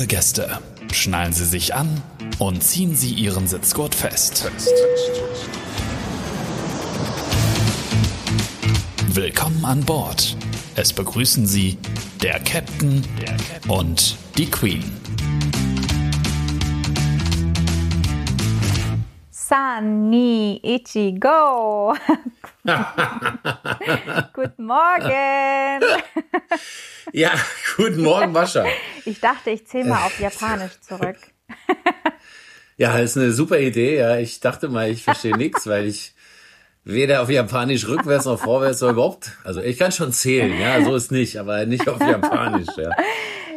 Liebe Gäste, schnallen Sie sich an und ziehen Sie Ihren Sitzgurt fest. Willkommen an Bord. Es begrüßen Sie der Captain und die Queen. Sunny Ichi Go. Guten Morgen. Ja, guten Morgen, Mascha. Ich dachte, ich zähle mal auf Japanisch zurück. Ja, ist eine super Idee. Ja, ich dachte mal, ich verstehe nichts, weil ich weder auf Japanisch rückwärts noch vorwärts noch überhaupt. Also ich kann schon zählen, ja, so ist nicht, aber nicht auf Japanisch. Ja,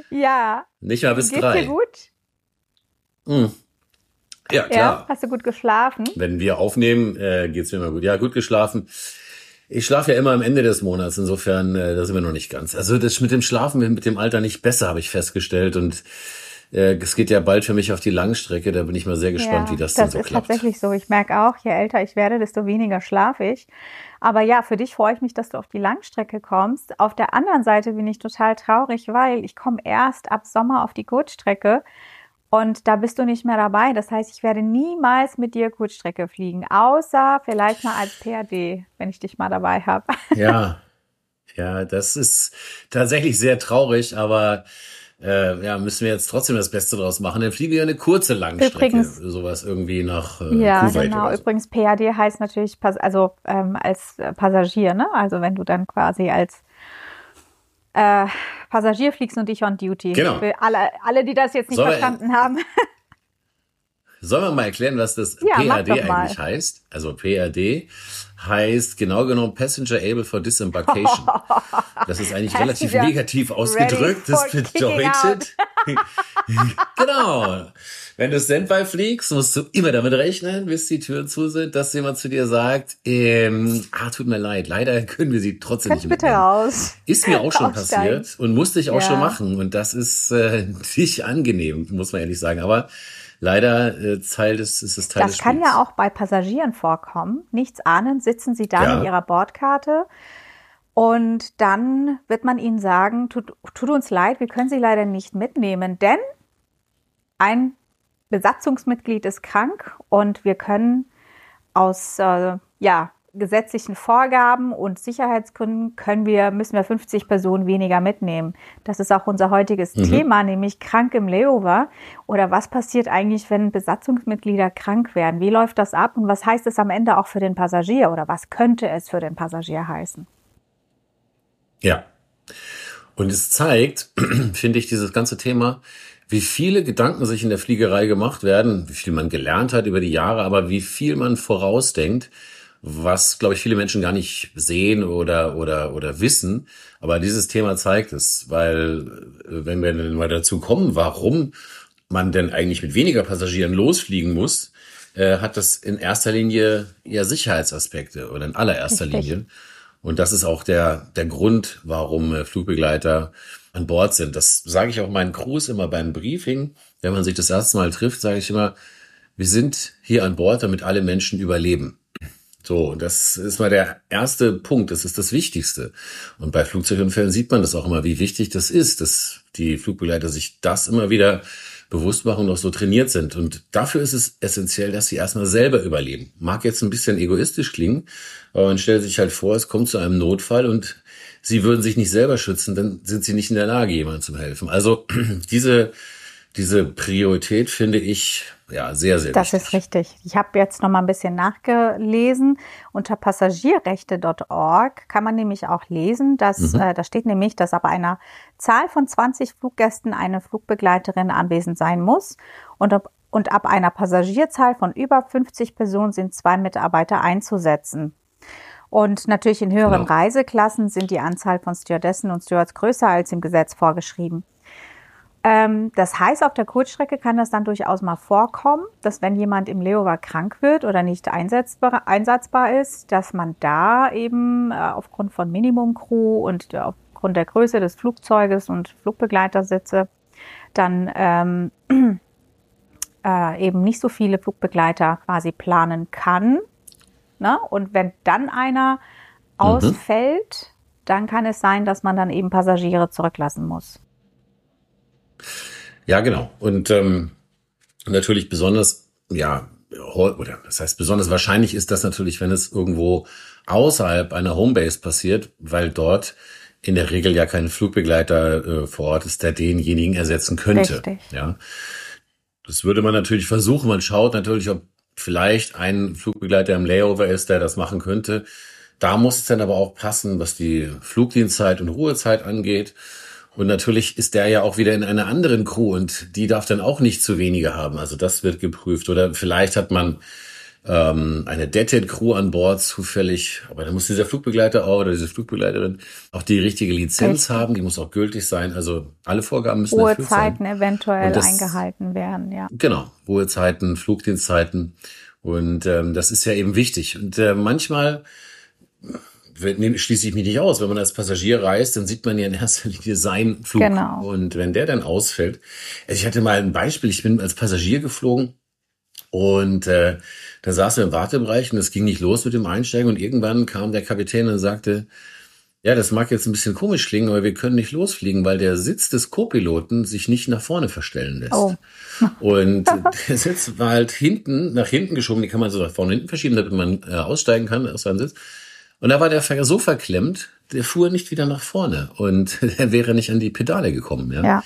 Ja. nicht mal bis Geht's drei. dir gut? Hm. Ja, Ja. klar. Hast du gut geschlafen? Wenn wir aufnehmen, äh, geht's mir immer gut. Ja, gut geschlafen. Ich schlafe ja immer am Ende des Monats, insofern, äh, da sind wir noch nicht ganz. Also das mit dem Schlafen wird mit dem Alter nicht besser, habe ich festgestellt. Und äh, es geht ja bald für mich auf die Langstrecke. Da bin ich mal sehr gespannt, wie das, das dann so ist klappt. tatsächlich so. Ich merke auch, je älter ich werde, desto weniger schlafe ich. Aber ja, für dich freue ich mich, dass du auf die Langstrecke kommst. Auf der anderen Seite bin ich total traurig, weil ich komme erst ab Sommer auf die Kurzstrecke und da bist du nicht mehr dabei. Das heißt, ich werde niemals mit dir Kurzstrecke fliegen, außer vielleicht mal als PAD, wenn ich dich mal dabei habe. Ja, ja, das ist tatsächlich sehr traurig, aber äh, ja, müssen wir jetzt trotzdem das Beste draus machen. Dann fliegen wir eine kurze Langstrecke, Übrigens- sowas irgendwie nach äh, Ja, Kuwait genau. so. Übrigens, PAD heißt natürlich, also ähm, als Passagier, ne? Also wenn du dann quasi als äh, Passagier fliegst und dich on duty. Genau. Für alle, alle, die das jetzt nicht wir- verstanden haben. Sollen wir mal erklären, was das Ja, PAD eigentlich heißt? Also PAD heißt genau genommen Passenger Able for Disembarkation. Das ist eigentlich relativ negativ ausgedrückt. Das bedeutet, genau, wenn du Standby fliegst, musst du immer damit rechnen, bis die Türen zu sind, dass jemand zu dir sagt, ähm, ah, tut mir leid, leider können wir sie trotzdem Kannst nicht bitte mitnehmen. raus. Ist mir auch schon Aussteigen. passiert und musste ich auch Ja. schon machen. Und das ist äh, nicht angenehm, muss man ehrlich sagen. Aber leider äh, Teil des, ist es Teil Das des kann Spiels. ja auch bei Passagieren vorkommen. Nichts ahnend sitzen sie da Ja. mit ihrer Bordkarte und dann wird man ihnen sagen, tut, tut uns leid, wir können sie leider nicht mitnehmen, denn ein Besatzungsmitglied ist krank und wir können aus äh, ja, gesetzlichen Vorgaben und Sicherheitsgründen können wir, müssen wir 50 Personen weniger mitnehmen. Das ist auch unser heutiges Mhm. Thema, nämlich krank im Layover. Oder was passiert eigentlich, wenn Besatzungsmitglieder krank werden? Wie läuft das ab und was heißt es am Ende auch für den Passagier oder was könnte es für den Passagier heißen? Ja. Und es zeigt, finde ich, dieses ganze Thema, wie viele Gedanken sich in der Fliegerei gemacht werden, wie viel man gelernt hat über die Jahre, aber wie viel man vorausdenkt, was, glaube ich, viele Menschen gar nicht sehen oder, oder, oder wissen. Aber dieses Thema zeigt es, weil, äh, wenn wir dann mal dazu kommen, warum man denn eigentlich mit weniger Passagieren losfliegen muss, äh, hat das in erster Linie ja Sicherheitsaspekte oder in allererster. Linie. Und das ist auch der, der Grund, warum äh, Flugbegleiter an Bord sind. Das sage ich auch meinen Crews immer beim Briefing. Wenn man sich das erste Mal trifft, sage ich immer, wir sind hier an Bord, damit alle Menschen überleben. So, das ist mal der erste Punkt, das ist das Wichtigste. Und bei Flugzeugunfällen sieht man das auch immer, wie wichtig das ist, dass die Flugbegleiter sich das immer wieder bewusst machen und auch so trainiert sind. Und dafür ist es essentiell, dass sie erstmal selber überleben. Mag jetzt ein bisschen egoistisch klingen, aber man stellt sich halt vor, es kommt zu einem Notfall und sie würden sich nicht selber schützen, dann sind sie nicht in der Lage, jemandem zu helfen. Also diese, diese Priorität finde ich ja sehr, sehr Das wichtig. ist richtig. Ich habe jetzt noch mal ein bisschen nachgelesen. Unter passagierrechte.org kann man nämlich auch lesen, dass äh, da steht nämlich, dass ab einer Zahl von 20 Fluggästen eine Flugbegleiterin anwesend sein muss und ab, und ab einer Passagierzahl von über 50 Personen sind zwei Mitarbeiter einzusetzen. Und natürlich in höheren Genau. Reiseklassen sind die Anzahl von Stewardessen und Stewards größer als im Gesetz vorgeschrieben. Ähm, das heißt, auf der Kurzstrecke kann das dann durchaus mal vorkommen, dass wenn jemand im Layover krank wird oder nicht einsetzbar, einsatzbar ist, dass man da eben äh, aufgrund von Minimumcrew und äh, aufgrund der Größe des Flugzeuges und Flugbegleitersitze dann ähm, äh, eben nicht so viele Flugbegleiter quasi planen kann. Ne? Und wenn dann einer ausfällt, dann kann es sein, dass man dann eben Passagiere zurücklassen muss. Ja, genau. Und ähm, natürlich besonders, ja, oder das heißt besonders wahrscheinlich ist das natürlich, wenn es irgendwo außerhalb einer Homebase passiert, weil dort in der Regel ja kein Flugbegleiter äh, vor Ort ist, der denjenigen ersetzen könnte. Richtig. Ja, das würde man natürlich versuchen. Man schaut natürlich, ob vielleicht ein Flugbegleiter im Layover ist, der das machen könnte. Da muss es dann aber auch passen, was die Flugdienstzeit und Ruhezeit angeht. Und natürlich ist der ja auch wieder in einer anderen Crew und die darf dann auch nicht zu wenige haben. Also das wird geprüft. Oder vielleicht hat man ähm, eine Deadhead Crew an Bord zufällig, aber da muss dieser Flugbegleiter auch oder diese Flugbegleiterin auch die richtige Lizenz Richtig. haben, die muss auch gültig sein. Also alle Vorgaben müssen erfüllt sein. Uhrzeiten eventuell das, eingehalten werden, ja. Genau, Ruhezeiten, Flugdienstzeiten und ähm, das ist ja eben wichtig. Und äh, manchmal schließe ich mich nicht aus. Wenn man als Passagier reist, dann sieht man ja in erster Linie seinen Flug. Genau. Und wenn der dann ausfällt, also ich hatte mal ein Beispiel, ich bin als Passagier geflogen und äh, da saß er im Wartebereich und es ging nicht los mit dem Einsteigen und irgendwann kam der Kapitän und sagte, ja, das mag jetzt ein bisschen komisch klingen, aber wir können nicht losfliegen, weil der Sitz des Co-Piloten sich nicht nach vorne verstellen lässt. Oh. und der Sitz war halt hinten, nach hinten geschoben, die kann man so nach vorne hinten verschieben, damit man äh, aussteigen kann aus seinem Sitz. Und da war der Fahrer so verklemmt, der fuhr nicht wieder nach vorne und er wäre nicht an die Pedale gekommen. Ja. ja.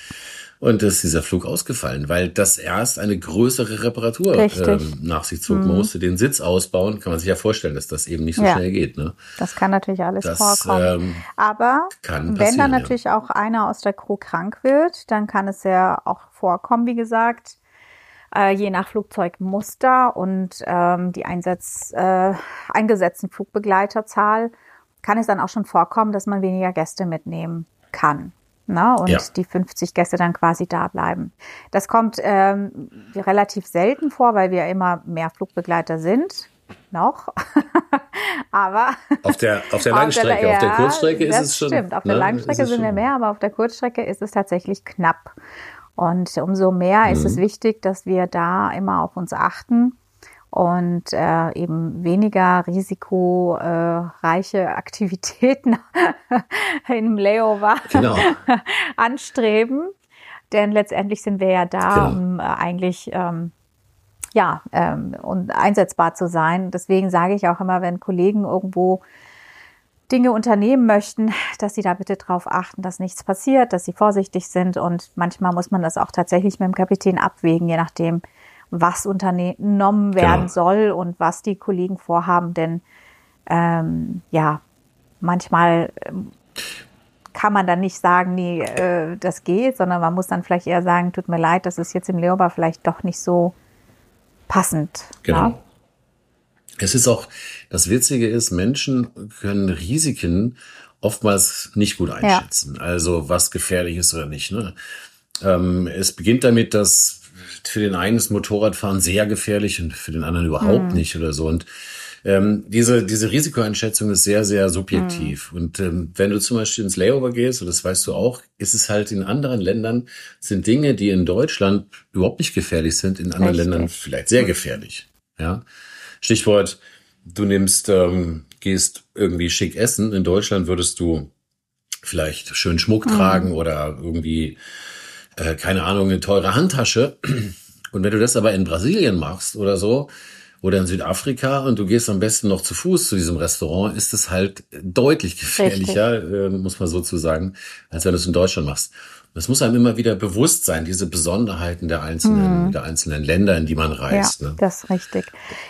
Und ist dieser Flug ausgefallen, weil das erst eine größere Reparatur ähm, nach sich zog. Man mhm. musste den Sitz ausbauen. Kann man sich ja vorstellen, dass das eben nicht so ja. schnell geht. Ne? Das kann natürlich alles das, vorkommen. Ähm, Aber wenn dann natürlich ja. auch einer aus der Crew krank wird, dann kann es ja auch vorkommen, wie gesagt, äh, je nach Flugzeugmuster und ähm, die Einsatz, äh, eingesetzten Flugbegleiterzahl kann es dann auch schon vorkommen, dass man weniger Gäste mitnehmen kann. Na, ne, und ja. die 50 Gäste dann quasi da bleiben. Das kommt ähm, relativ selten vor, weil wir immer mehr Flugbegleiter sind. Noch. aber auf der, auf der Langstrecke, auf der, ja, auf der Kurzstrecke ist es schon. Stimmt, auf ne, der Langstrecke sind wir mehr, aber auf der Kurzstrecke ist es tatsächlich knapp. Und umso mehr mhm. ist es mhm. wichtig, dass wir da immer auf uns achten und äh, eben weniger risikoreiche äh, Aktivitäten im Layover genau. anstreben. Denn letztendlich sind wir ja da, genau. um äh, eigentlich ähm, ja ähm, und einsetzbar zu sein. Deswegen sage ich auch immer, wenn Kollegen irgendwo Dinge unternehmen möchten, dass sie da bitte darauf achten, dass nichts passiert, dass sie vorsichtig sind und manchmal muss man das auch tatsächlich mit dem Kapitän abwägen, je nachdem, was unternommen werden genau. soll und was die Kollegen vorhaben. Denn ähm, ja, manchmal ähm, kann man dann nicht sagen, nee, äh, das geht, sondern man muss dann vielleicht eher sagen, tut mir leid, das ist jetzt im Leobar vielleicht doch nicht so passend. Genau. Ja? Es ist auch, das Witzige ist, Menschen können Risiken oftmals nicht gut einschätzen. Ja. Also was gefährlich ist oder nicht. Ne? Ähm, es beginnt damit, dass für den einen ist Motorradfahren sehr gefährlich und für den anderen überhaupt mhm. nicht oder so. Und ähm, diese, diese Risikoeinschätzung ist sehr, sehr subjektiv. Mhm. Und ähm, wenn du zum Beispiel ins Layover gehst, und das weißt du auch, ist es halt in anderen Ländern, sind Dinge, die in Deutschland überhaupt nicht gefährlich sind, in anderen Richtig. Ländern vielleicht sehr gefährlich. Ja. Stichwort, du nimmst, ähm, gehst irgendwie schick essen. In Deutschland würdest du vielleicht schön Schmuck mhm. tragen oder irgendwie äh, keine Ahnung, eine teure Handtasche. Und wenn du das aber in Brasilien machst oder so, oder in Südafrika und du gehst am besten noch zu Fuß zu diesem Restaurant, ist es halt deutlich gefährlicher, äh, muss man so zu sagen, als wenn du es in Deutschland machst. Das muss einem immer wieder bewusst sein, diese Besonderheiten der einzelnen, mhm. der einzelnen Länder, in die man reist. Ja, ne? das ist richtig.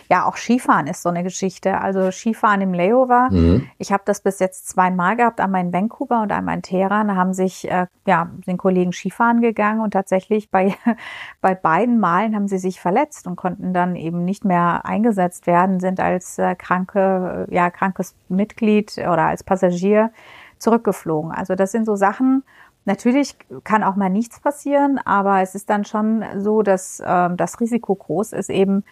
Ja, auch Skifahren ist so eine Geschichte. Also Skifahren im Layover. Mhm. Ich habe das bis jetzt zweimal gehabt, einmal in Vancouver und einmal in Teheran. Da haben sich, äh, ja, sind Kollegen Skifahren gegangen und tatsächlich bei, bei beiden Malen haben sie sich verletzt und konnten dann eben nicht mehr eingesetzt werden, sind als äh, kranke, ja, krankes Mitglied oder als Passagier zurückgeflogen. Also das sind so Sachen, Natürlich kann auch mal nichts passieren, aber es ist dann schon so, dass ähm, das Risiko groß ist, eben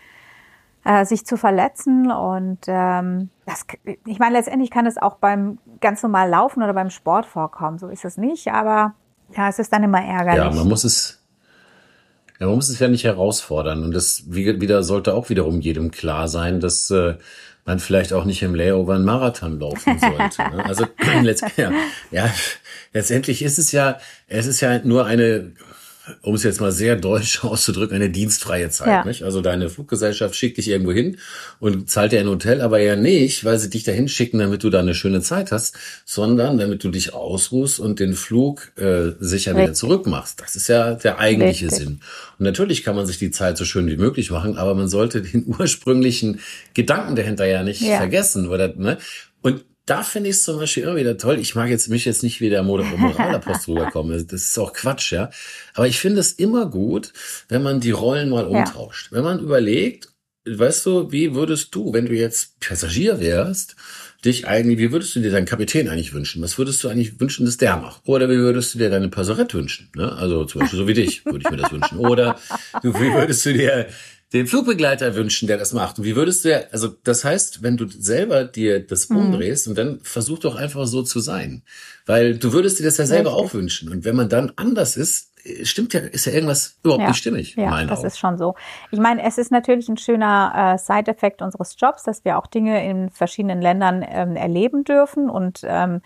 äh, sich zu verletzen. Und ähm, das, ich meine, letztendlich kann es auch beim ganz normal Laufen oder beim Sport vorkommen. So ist es nicht, aber ja, es ist dann immer ärgerlich. Ja, man muss es, ja, man muss es ja nicht herausfordern. Und das wieder sollte auch wiederum jedem klar sein, dass äh, man vielleicht auch nicht im Layover einen Marathon laufen sollte. Ne? Also ja, ja, letztendlich ist es ja, es ist ja nur eine um es jetzt mal sehr deutsch auszudrücken, eine dienstfreie Zeit. Ja. Nicht? Also deine Fluggesellschaft schickt dich irgendwo hin und zahlt dir ein Hotel, aber ja nicht, weil sie dich dahin schicken, damit du da eine schöne Zeit hast, sondern damit du dich ausruhst und den Flug äh, sicher Richtig. wieder zurückmachst. Das ist ja der eigentliche Richtig. Sinn. Und natürlich kann man sich die Zeit so schön wie möglich machen, aber man sollte den ursprünglichen Gedanken dahinter ja nicht ja. vergessen. Oder, ne? Und da finde ich es zum Beispiel immer wieder toll. Ich mag jetzt mich jetzt nicht wie der Moralapostel rüberkommen. Das ist auch Quatsch, ja. Aber ich finde es immer gut, wenn man die Rollen mal umtauscht. Ja. Wenn man überlegt, weißt du, wie würdest du, wenn du jetzt Passagier wärst, dich eigentlich, wie würdest du dir deinen Kapitän eigentlich wünschen? Was würdest du eigentlich wünschen, dass der macht? Oder wie würdest du dir deine Passerette wünschen? Ne? Also zum Beispiel so wie dich, würde ich mir das wünschen. Oder du, wie würdest du dir den Flugbegleiter wünschen, der das macht. Und wie würdest du ja, also das heißt, wenn du selber dir das mhm. umdrehst mhm. und dann versuch doch einfach so zu sein. Weil du würdest dir das ja selber Richtig. auch wünschen. Und wenn man dann anders ist, stimmt ja, ist ja irgendwas überhaupt ja. nicht stimmig. Ja, das Augen. ist schon so. Ich meine, es ist natürlich ein schöner äh, Side-Effekt unseres Jobs, dass wir auch Dinge in verschiedenen Ländern ähm, erleben dürfen und ähm,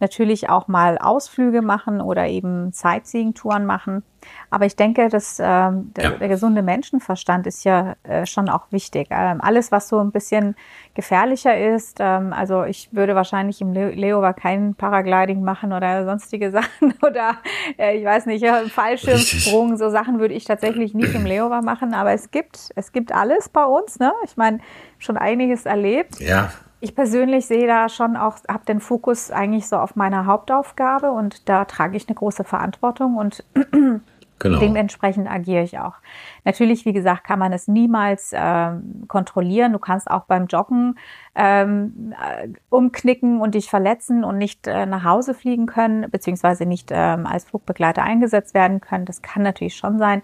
natürlich auch mal Ausflüge machen oder eben Sightseeing-Touren machen. Aber ich denke, dass ähm, der, ja. der gesunde Menschenverstand ist ja äh, schon auch wichtig. Ähm, alles, was so ein bisschen gefährlicher ist, ähm, also ich würde wahrscheinlich im Leowa kein Paragliding machen oder sonstige Sachen oder äh, ich weiß nicht, ja, Fallschirmsprung, so Sachen würde ich tatsächlich nicht im Leowa machen. Aber es gibt, es gibt alles bei uns. Ne? Ich meine, schon einiges erlebt. Ja ich persönlich sehe da schon auch, habe den Fokus eigentlich so auf meiner Hauptaufgabe und da trage ich eine große Verantwortung und genau. dementsprechend agiere ich auch. Natürlich, wie gesagt, kann man es niemals ähm, kontrollieren. Du kannst auch beim Joggen ähm, äh, umknicken und dich verletzen und nicht äh, nach Hause fliegen können, beziehungsweise nicht ähm, als Flugbegleiter eingesetzt werden können. Das kann natürlich schon sein.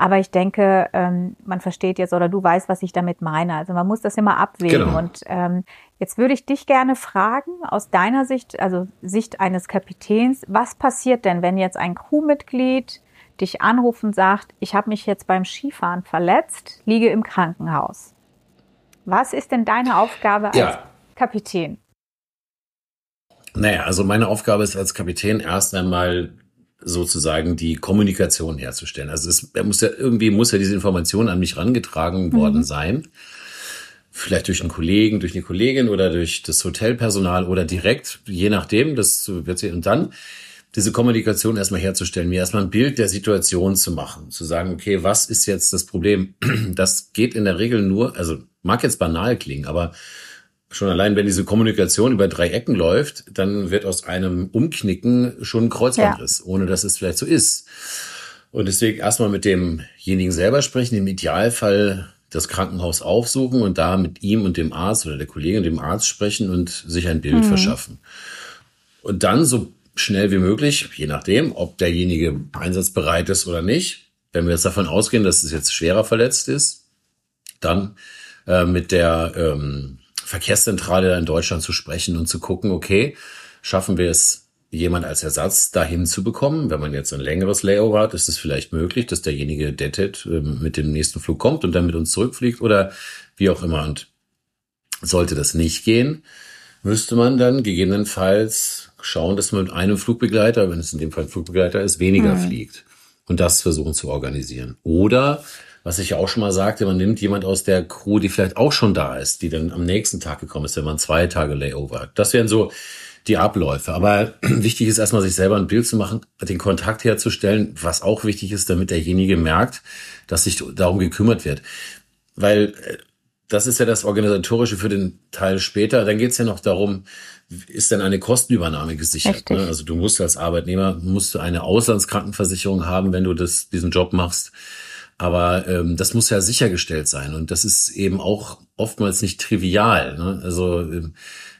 Aber ich denke, ähm, man versteht jetzt oder du weißt, was ich damit meine. Also man muss das immer abwägen. Genau. Und ähm, jetzt würde ich dich gerne fragen, aus deiner Sicht, also Sicht eines Kapitäns, was passiert denn, wenn jetzt ein Crewmitglied dich anruft und sagt, ich habe mich jetzt beim Skifahren verletzt, liege im Krankenhaus. Was ist denn deine Aufgabe als ja. Kapitän? Naja, also meine Aufgabe ist als Kapitän erst einmal sozusagen die Kommunikation herzustellen. Also es er muss ja irgendwie muss ja diese Information an mich rangetragen mhm. worden sein. Vielleicht durch einen Kollegen, durch eine Kollegin oder durch das Hotelpersonal oder direkt, je nachdem, das wird sie, und dann diese Kommunikation erstmal herzustellen, mir erstmal ein Bild der Situation zu machen, zu sagen, okay, was ist jetzt das Problem? Das geht in der Regel nur, also mag jetzt banal klingen, aber schon allein, wenn diese Kommunikation über drei Ecken läuft, dann wird aus einem Umknicken schon ein Kreuzbandriss, ja. ohne dass es vielleicht so ist. Und deswegen erstmal mit demjenigen selber sprechen, im Idealfall das Krankenhaus aufsuchen und da mit ihm und dem Arzt oder der Kollegin und dem Arzt sprechen und sich ein Bild mhm. verschaffen. Und dann so schnell wie möglich, je nachdem, ob derjenige einsatzbereit ist oder nicht, wenn wir jetzt davon ausgehen, dass es jetzt schwerer verletzt ist, dann äh, mit der ähm, Verkehrszentrale in Deutschland zu sprechen und zu gucken, okay, schaffen wir es, jemand als Ersatz dahin zu bekommen. Wenn man jetzt ein längeres Layover hat, ist es vielleicht möglich, dass derjenige dettet ähm, mit dem nächsten Flug kommt und dann mit uns zurückfliegt oder wie auch immer. Und sollte das nicht gehen, müsste man dann gegebenenfalls schauen, dass man mit einem Flugbegleiter, wenn es in dem Fall ein Flugbegleiter ist, weniger mhm. fliegt und das versuchen zu organisieren. Oder was ich ja auch schon mal sagte, man nimmt jemand aus der Crew, die vielleicht auch schon da ist, die dann am nächsten Tag gekommen ist, wenn man zwei Tage Layover hat. Das wären so die Abläufe. Aber wichtig ist erstmal, sich selber ein Bild zu machen, den Kontakt herzustellen, was auch wichtig ist, damit derjenige merkt, dass sich darum gekümmert wird. Weil äh, das ist ja das Organisatorische für den Teil später. Dann geht es ja noch darum, ist denn eine Kostenübernahme gesichert? Ne? Also du musst als Arbeitnehmer musst du eine Auslandskrankenversicherung haben, wenn du das, diesen Job machst. Aber ähm, das muss ja sichergestellt sein und das ist eben auch oftmals nicht trivial. Ne? Also ähm,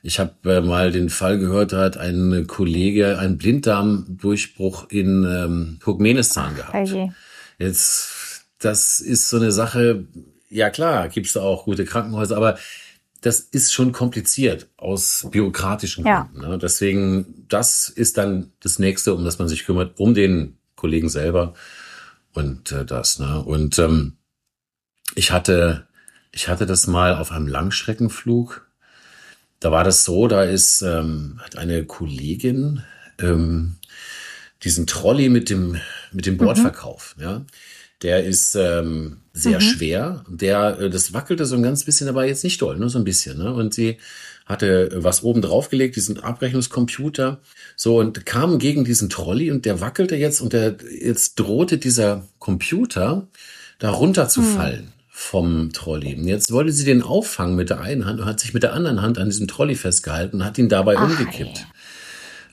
ich habe äh, mal den Fall gehört, da hat ein Kollege einen Blinddarmdurchbruch in ähm, Turkmenistan gehabt. Okay. Jetzt, das ist so eine Sache, ja klar, gibt's da auch gute Krankenhäuser, aber das ist schon kompliziert aus bürokratischen Gründen. Ja. Ne? Deswegen, das ist dann das Nächste, um das man sich kümmert, um den Kollegen selber und äh, das, ne? Und ähm, ich hatte, ich hatte das mal auf einem Langstreckenflug. Da war das so, da ist ähm, hat eine Kollegin, ähm, diesen Trolley mit dem, mit dem Bordverkauf, mhm. ja. Der ist ähm, sehr mhm. schwer. Der, äh, das wackelte so ein ganz bisschen, aber jetzt nicht doll, nur so ein bisschen. Ne? Und sie hatte was oben draufgelegt, diesen Abrechnungscomputer, so und kam gegen diesen Trolley und der wackelte jetzt und der jetzt drohte dieser Computer da runterzufallen. Mhm vom Trolley. Und jetzt wollte sie den auffangen mit der einen Hand und hat sich mit der anderen Hand an diesem Trolley festgehalten und hat ihn dabei Ach, umgekippt. Ey.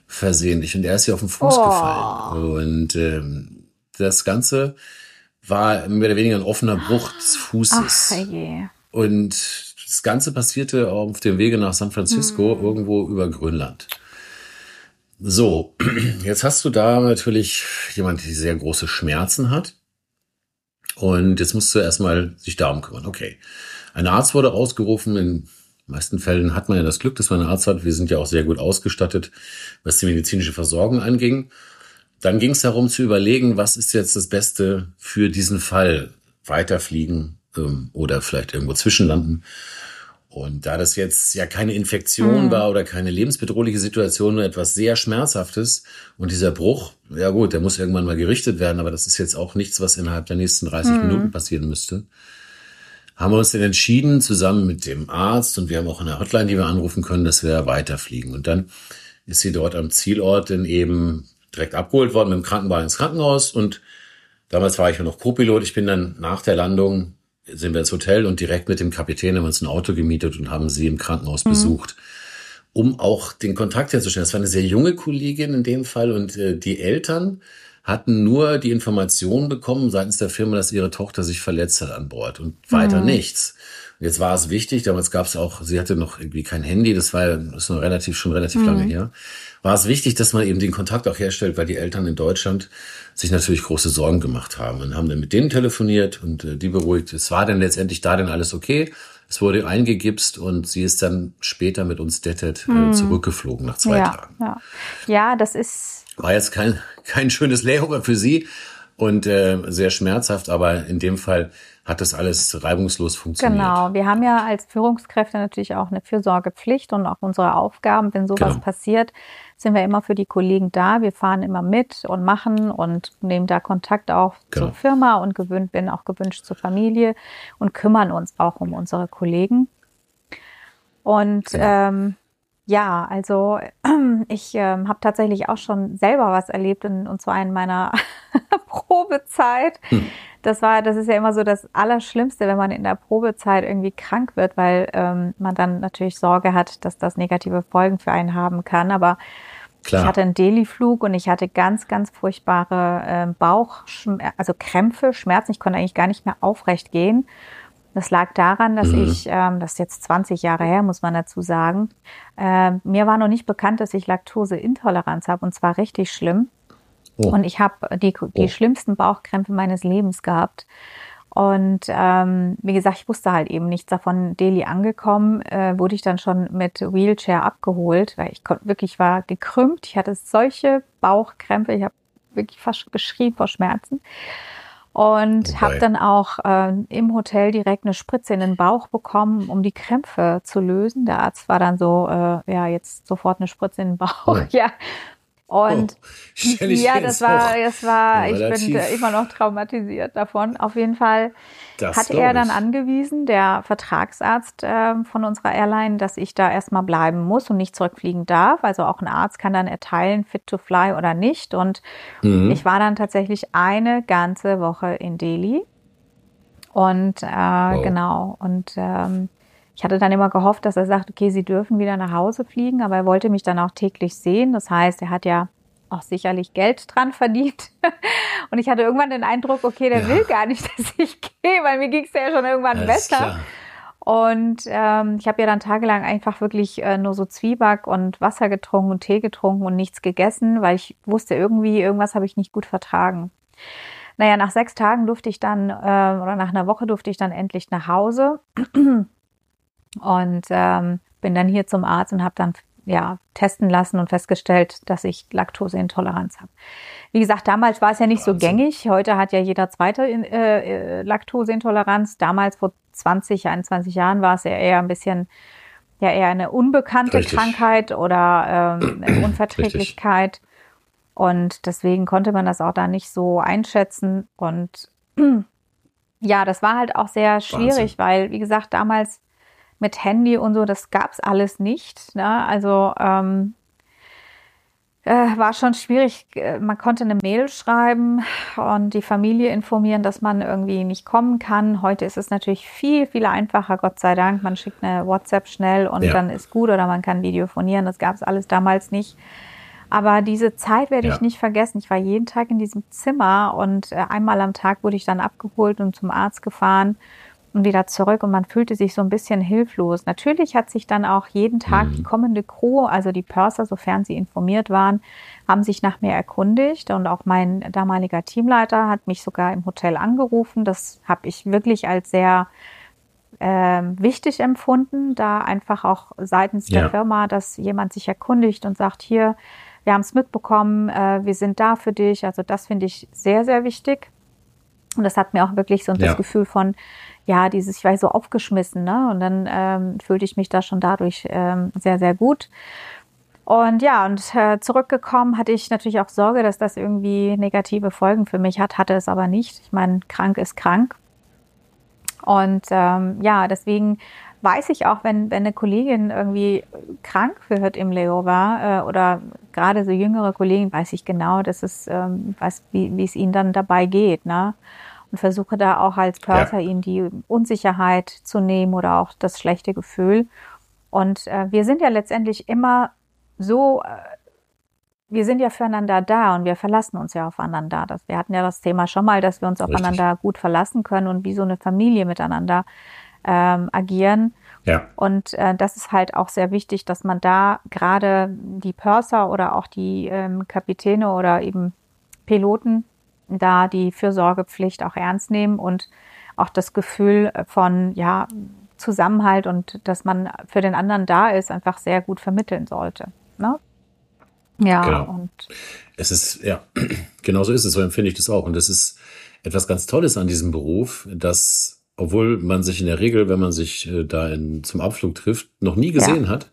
Versehentlich. Und er ist ihr auf den Fuß oh. gefallen. Und ähm, das Ganze war mehr oder weniger ein offener Bruch des Fußes. Ach. Und das Ganze passierte auf dem Wege nach San Francisco, hm. irgendwo über Grönland. So, jetzt hast du da natürlich jemand, der sehr große Schmerzen hat. Und jetzt musst du erstmal sich darum kümmern. Okay. Ein Arzt wurde ausgerufen. In meisten Fällen hat man ja das Glück, dass man einen Arzt hat. Wir sind ja auch sehr gut ausgestattet, was die medizinische Versorgung anging. Dann ging es darum zu überlegen, was ist jetzt das Beste für diesen Fall? Weiterfliegen ähm, oder vielleicht irgendwo zwischenlanden. Und da das jetzt ja keine Infektion mhm. war oder keine lebensbedrohliche Situation, nur etwas sehr Schmerzhaftes und dieser Bruch, ja gut, der muss irgendwann mal gerichtet werden, aber das ist jetzt auch nichts, was innerhalb der nächsten 30 mhm. Minuten passieren müsste. Haben wir uns dann entschieden, zusammen mit dem Arzt und wir haben auch eine Hotline, die wir anrufen können, dass wir weiterfliegen. Und dann ist sie dort am Zielort dann eben direkt abgeholt worden mit dem Krankenwagen ins Krankenhaus und damals war ich ja noch Co-Pilot. Ich bin dann nach der Landung sind wir ins Hotel und direkt mit dem Kapitän haben wir uns ein Auto gemietet und haben sie im Krankenhaus mhm. besucht, um auch den Kontakt herzustellen. Das war eine sehr junge Kollegin in dem Fall und äh, die Eltern hatten nur die Information bekommen seitens der Firma, dass ihre Tochter sich verletzt hat an Bord und weiter mhm. nichts. Und jetzt war es wichtig, damals gab es auch, sie hatte noch irgendwie kein Handy, das war das ist noch relativ schon relativ mhm. lange her war es wichtig, dass man eben den Kontakt auch herstellt, weil die Eltern in Deutschland sich natürlich große Sorgen gemacht haben und haben dann mit denen telefoniert und äh, die beruhigt. Es war dann letztendlich da dann alles okay. Es wurde eingegipst und sie ist dann später mit uns dettet äh, hm. zurückgeflogen nach zwei ja, Tagen. Ja. ja, das ist. War jetzt kein, kein schönes Layover für sie und äh, sehr schmerzhaft, aber in dem Fall hat das alles reibungslos funktioniert. Genau, wir haben ja als Führungskräfte natürlich auch eine Fürsorgepflicht und auch unsere Aufgaben, wenn sowas genau. passiert, sind wir immer für die Kollegen da. Wir fahren immer mit und machen und nehmen da Kontakt auch genau. zur Firma und gewöhnt, bin auch gewünscht zur Familie und kümmern uns auch um unsere Kollegen. Und genau. ähm, ja, also ich ähm, habe tatsächlich auch schon selber was erlebt, in, und zwar in meiner Probezeit. Hm. Das war, das ist ja immer so das Allerschlimmste, wenn man in der Probezeit irgendwie krank wird, weil ähm, man dann natürlich Sorge hat, dass das negative Folgen für einen haben kann. Aber Klar. ich hatte einen Delhi-Flug und ich hatte ganz, ganz furchtbare äh, Bauch, also Krämpfe, Schmerzen. Ich konnte eigentlich gar nicht mehr aufrecht gehen. Das lag daran, dass mhm. ich, ähm, das ist jetzt 20 Jahre her, muss man dazu sagen, äh, mir war noch nicht bekannt, dass ich Laktoseintoleranz habe und zwar richtig schlimm. Oh. Und ich habe die, die oh. schlimmsten Bauchkrämpfe meines Lebens gehabt. Und ähm, wie gesagt, ich wusste halt eben nichts davon. Delhi angekommen, äh, wurde ich dann schon mit Wheelchair abgeholt, weil ich wirklich war gekrümmt. Ich hatte solche Bauchkrämpfe, ich habe wirklich fast geschrien vor Schmerzen und okay. habe dann auch äh, im Hotel direkt eine Spritze in den Bauch bekommen, um die Krämpfe zu lösen. Der Arzt war dann so, äh, ja, jetzt sofort eine Spritze in den Bauch. Oh. Ja, und oh, ja, das war, das war, ich bin immer noch traumatisiert davon. Auf jeden Fall das hat er dann angewiesen, der Vertragsarzt äh, von unserer Airline, dass ich da erstmal bleiben muss und nicht zurückfliegen darf. Also auch ein Arzt kann dann erteilen, fit to fly oder nicht. Und mhm. ich war dann tatsächlich eine ganze Woche in Delhi. Und äh, wow. genau. Und ähm, ich hatte dann immer gehofft, dass er sagt, okay, Sie dürfen wieder nach Hause fliegen, aber er wollte mich dann auch täglich sehen. Das heißt, er hat ja auch sicherlich Geld dran verdient. Und ich hatte irgendwann den Eindruck, okay, der ja. will gar nicht, dass ich gehe, weil mir ging es ja schon irgendwann Alles besser. Klar. Und ähm, ich habe ja dann tagelang einfach wirklich äh, nur so Zwieback und Wasser getrunken und Tee getrunken und nichts gegessen, weil ich wusste irgendwie, irgendwas habe ich nicht gut vertragen. Naja, nach sechs Tagen durfte ich dann, äh, oder nach einer Woche durfte ich dann endlich nach Hause. Und ähm, bin dann hier zum Arzt und habe dann ja testen lassen und festgestellt, dass ich Laktoseintoleranz habe. Wie gesagt, damals war es ja nicht Wahnsinn. so gängig. Heute hat ja jeder zweite äh, äh, Laktoseintoleranz. Damals vor 20, 21 Jahren war es ja eher ein bisschen ja eher eine unbekannte Richtig. Krankheit oder ähm, Unverträglichkeit. Richtig. Und deswegen konnte man das auch da nicht so einschätzen. Und ja, das war halt auch sehr schwierig, Wahnsinn. weil, wie gesagt, damals mit Handy und so, das gab's alles nicht. Ne? Also ähm, äh, war schon schwierig. Äh, man konnte eine Mail schreiben und die Familie informieren, dass man irgendwie nicht kommen kann. Heute ist es natürlich viel, viel einfacher, Gott sei Dank. Man schickt eine WhatsApp schnell und ja. dann ist gut oder man kann videofonieren. Das gab es alles damals nicht. Aber diese Zeit werde ja. ich nicht vergessen. Ich war jeden Tag in diesem Zimmer und äh, einmal am Tag wurde ich dann abgeholt und zum Arzt gefahren und wieder zurück und man fühlte sich so ein bisschen hilflos. Natürlich hat sich dann auch jeden Tag mhm. die kommende Crew, also die Purser, sofern sie informiert waren, haben sich nach mir erkundigt und auch mein damaliger Teamleiter hat mich sogar im Hotel angerufen. Das habe ich wirklich als sehr äh, wichtig empfunden, da einfach auch seitens ja. der Firma, dass jemand sich erkundigt und sagt, hier, wir haben es mitbekommen, äh, wir sind da für dich. Also das finde ich sehr, sehr wichtig. Und das hat mir auch wirklich so ja. das Gefühl von, ja, dieses, ich war so aufgeschmissen, ne? Und dann ähm, fühlte ich mich da schon dadurch ähm, sehr, sehr gut. Und ja, und äh, zurückgekommen hatte ich natürlich auch Sorge, dass das irgendwie negative Folgen für mich hat, hatte es aber nicht. Ich meine, krank ist krank. Und ähm, ja, deswegen weiß ich auch, wenn, wenn eine Kollegin irgendwie krank wird im Leover äh, oder gerade so jüngere Kollegen, weiß ich genau, dass es, ähm, weiß, wie, wie es ihnen dann dabei geht. Ne? Und versuche da auch als Pörser ja. ihnen die Unsicherheit zu nehmen oder auch das schlechte Gefühl. Und äh, wir sind ja letztendlich immer so, äh, wir sind ja füreinander da und wir verlassen uns ja aufeinander. Das, wir hatten ja das Thema schon mal, dass wir uns Richtig. aufeinander gut verlassen können und wie so eine Familie miteinander ähm, agieren. Ja. Und äh, das ist halt auch sehr wichtig, dass man da gerade die Purser oder auch die ähm, Kapitäne oder eben Piloten da die Fürsorgepflicht auch ernst nehmen und auch das Gefühl von, ja, Zusammenhalt und dass man für den anderen da ist, einfach sehr gut vermitteln sollte. Ne? Ja, genau. und es ist, ja, genau so ist es, so empfinde ich das auch. Und das ist etwas ganz Tolles an diesem Beruf, dass, obwohl man sich in der Regel, wenn man sich äh, da in, zum Abflug trifft, noch nie gesehen ja. hat,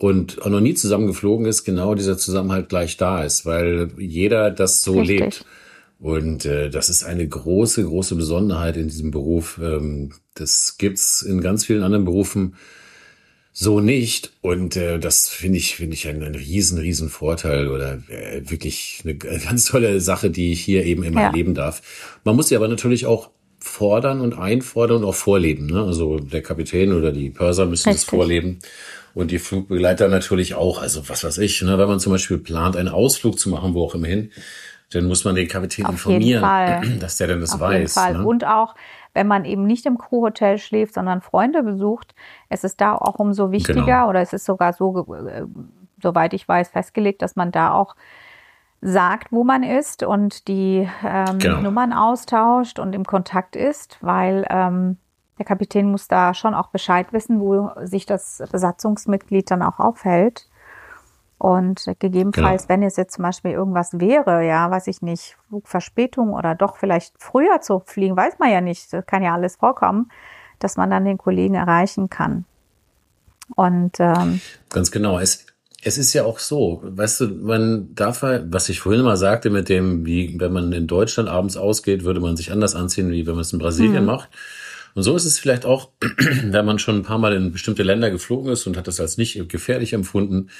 und auch noch nie zusammengeflogen ist, genau dieser Zusammenhalt gleich da ist, weil jeder das so Richtig. lebt. Und äh, das ist eine große, große Besonderheit in diesem Beruf. Ähm, das gibt's in ganz vielen anderen Berufen so nicht. Und äh, das finde ich, finde ich einen, einen riesen, riesen Vorteil oder äh, wirklich eine ganz tolle Sache, die ich hier eben immer ja. erleben darf. Man muss sie aber natürlich auch fordern und einfordern und auch vorleben. Ne? Also der Kapitän oder die Pörser müssen Richtig. das vorleben. Und die Flugbegleiter natürlich auch. Also was weiß ich, ne? wenn man zum Beispiel plant, einen Ausflug zu machen, wo auch immerhin, dann muss man den Kapitän Auf informieren, dass der dann das Auf weiß. Jeden Fall. Ne? Und auch, wenn man eben nicht im Crewhotel schläft, sondern Freunde besucht, es ist da auch umso wichtiger genau. oder es ist sogar so, äh, soweit ich weiß, festgelegt, dass man da auch sagt, wo man ist und die ähm, genau. Nummern austauscht und im Kontakt ist, weil ähm, der Kapitän muss da schon auch Bescheid wissen, wo sich das Besatzungsmitglied dann auch aufhält. Und gegebenenfalls, genau. wenn es jetzt zum Beispiel irgendwas wäre, ja, weiß ich nicht, Flugverspätung oder doch vielleicht früher zu fliegen, weiß man ja nicht, das kann ja alles vorkommen, dass man dann den Kollegen erreichen kann. Und ähm, ganz genau. Es, es ist ja auch so, weißt du, man darf, was ich vorhin mal sagte, mit dem, wie wenn man in Deutschland abends ausgeht, würde man sich anders anziehen, wie wenn man es in Brasilien mhm. macht. Und so ist es vielleicht auch, wenn man schon ein paar Mal in bestimmte Länder geflogen ist und hat das als nicht gefährlich empfunden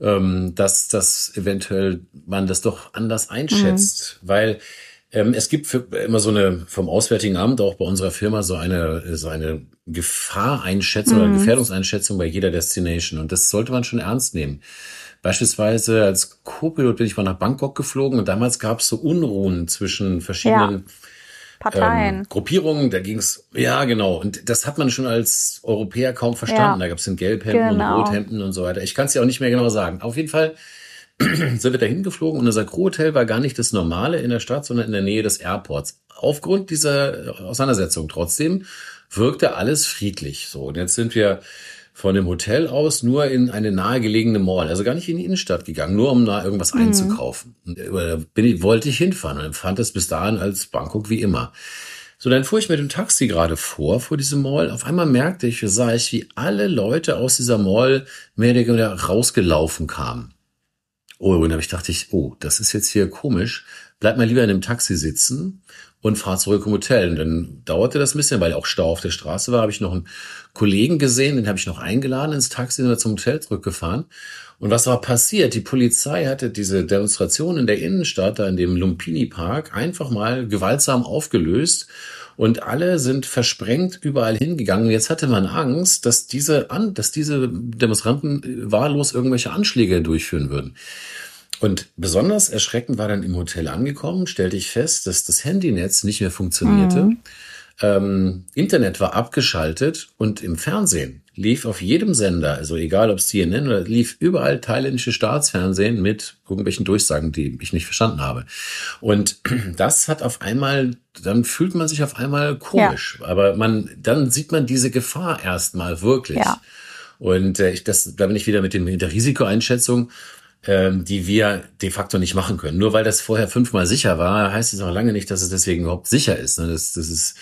ähm, dass das eventuell man das doch anders einschätzt, mhm. weil ähm, es gibt für, immer so eine vom Auswärtigen Amt auch bei unserer Firma so eine so eine Gefahreinschätzung mhm. oder Gefährdungseinschätzung bei jeder Destination und das sollte man schon ernst nehmen. Beispielsweise als Co-Pilot bin ich mal nach Bangkok geflogen und damals gab es so Unruhen zwischen verschiedenen ja. Parteien. Ähm, Gruppierungen, da ging's ja genau. Und das hat man schon als Europäer kaum verstanden. Ja. Da gab's den Gelbhemden genau. und Rothemden und so weiter. Ich kann es ja auch nicht mehr genau sagen. Auf jeden Fall sind wir da hingeflogen und unser Crew-Hotel war gar nicht das Normale in der Stadt, sondern in der Nähe des Airports. Aufgrund dieser Auseinandersetzung trotzdem wirkte alles friedlich. So, und jetzt sind wir von dem Hotel aus nur in eine nahegelegene Mall, also gar nicht in die Innenstadt gegangen, nur um da irgendwas mhm. einzukaufen. Äh, bin ich, wollte ich hinfahren und empfand es bis dahin als Bangkok wie immer. So, dann fuhr ich mit dem Taxi gerade vor, vor diesem Mall. Auf einmal merkte ich, sah ich, wie alle Leute aus dieser Mall mehr oder weniger rausgelaufen kamen. Oh, und da dachte ich, oh, das ist jetzt hier komisch. Bleib mal lieber in einem Taxi sitzen und fahr zurück im Hotel. Und dann dauerte das ein bisschen, weil auch Stau auf der Straße war. Habe ich noch einen Kollegen gesehen, den habe ich noch eingeladen ins Taxi und wir zum Hotel zurückgefahren. Und was war passiert? Die Polizei hatte diese Demonstration in der Innenstadt, da in dem Lumpini Park, einfach mal gewaltsam aufgelöst und alle sind versprengt überall hingegangen. Jetzt hatte man Angst, dass diese, dass diese Demonstranten wahllos irgendwelche Anschläge durchführen würden. Und besonders erschreckend war dann im Hotel angekommen, stellte ich fest, dass das Handynetz nicht mehr funktionierte. Mhm. Ähm, Internet war abgeschaltet und im Fernsehen lief auf jedem Sender, also egal ob es CNN oder lief überall thailändische Staatsfernsehen mit irgendwelchen Durchsagen, die ich nicht verstanden habe. Und das hat auf einmal, dann fühlt man sich auf einmal komisch, ja. aber man, dann sieht man diese Gefahr erstmal wirklich. Ja. Und äh, ich, das, da bin ich wieder mit, dem, mit der Risikoeinschätzung ähm, die wir de facto nicht machen können. Nur weil das vorher fünfmal sicher war, heißt es noch lange nicht, dass es deswegen überhaupt sicher ist. Ne? Das, das ist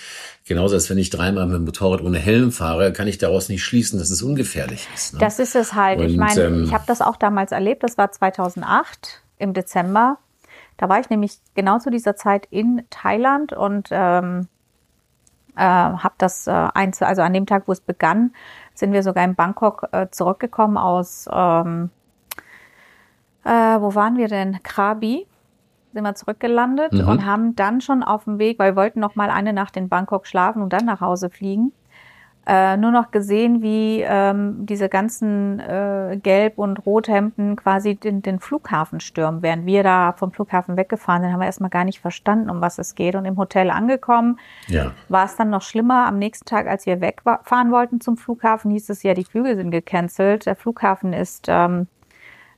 genauso, als wenn ich dreimal mit dem Motorrad ohne Helm fahre, kann ich daraus nicht schließen, dass es ungefährlich ist. Ne? Das ist es halt. Und, ich meine, ähm, ich habe das auch damals erlebt. Das war 2008 im Dezember. Da war ich nämlich genau zu dieser Zeit in Thailand und ähm, äh, habe das äh, einzel also an dem Tag, wo es begann, sind wir sogar in Bangkok äh, zurückgekommen aus ähm, äh, wo waren wir denn? Krabi sind wir zurückgelandet mhm. und haben dann schon auf dem Weg, weil wir wollten noch mal eine Nacht in Bangkok schlafen und dann nach Hause fliegen, äh, nur noch gesehen, wie ähm, diese ganzen äh, Gelb- und Rothemden quasi den, den Flughafen stürmen. Während wir da vom Flughafen weggefahren sind, haben wir erstmal gar nicht verstanden, um was es geht. Und im Hotel angekommen, ja. war es dann noch schlimmer. Am nächsten Tag, als wir wegfahren wollten zum Flughafen, hieß es ja, die Flüge sind gecancelt. Der Flughafen ist ähm,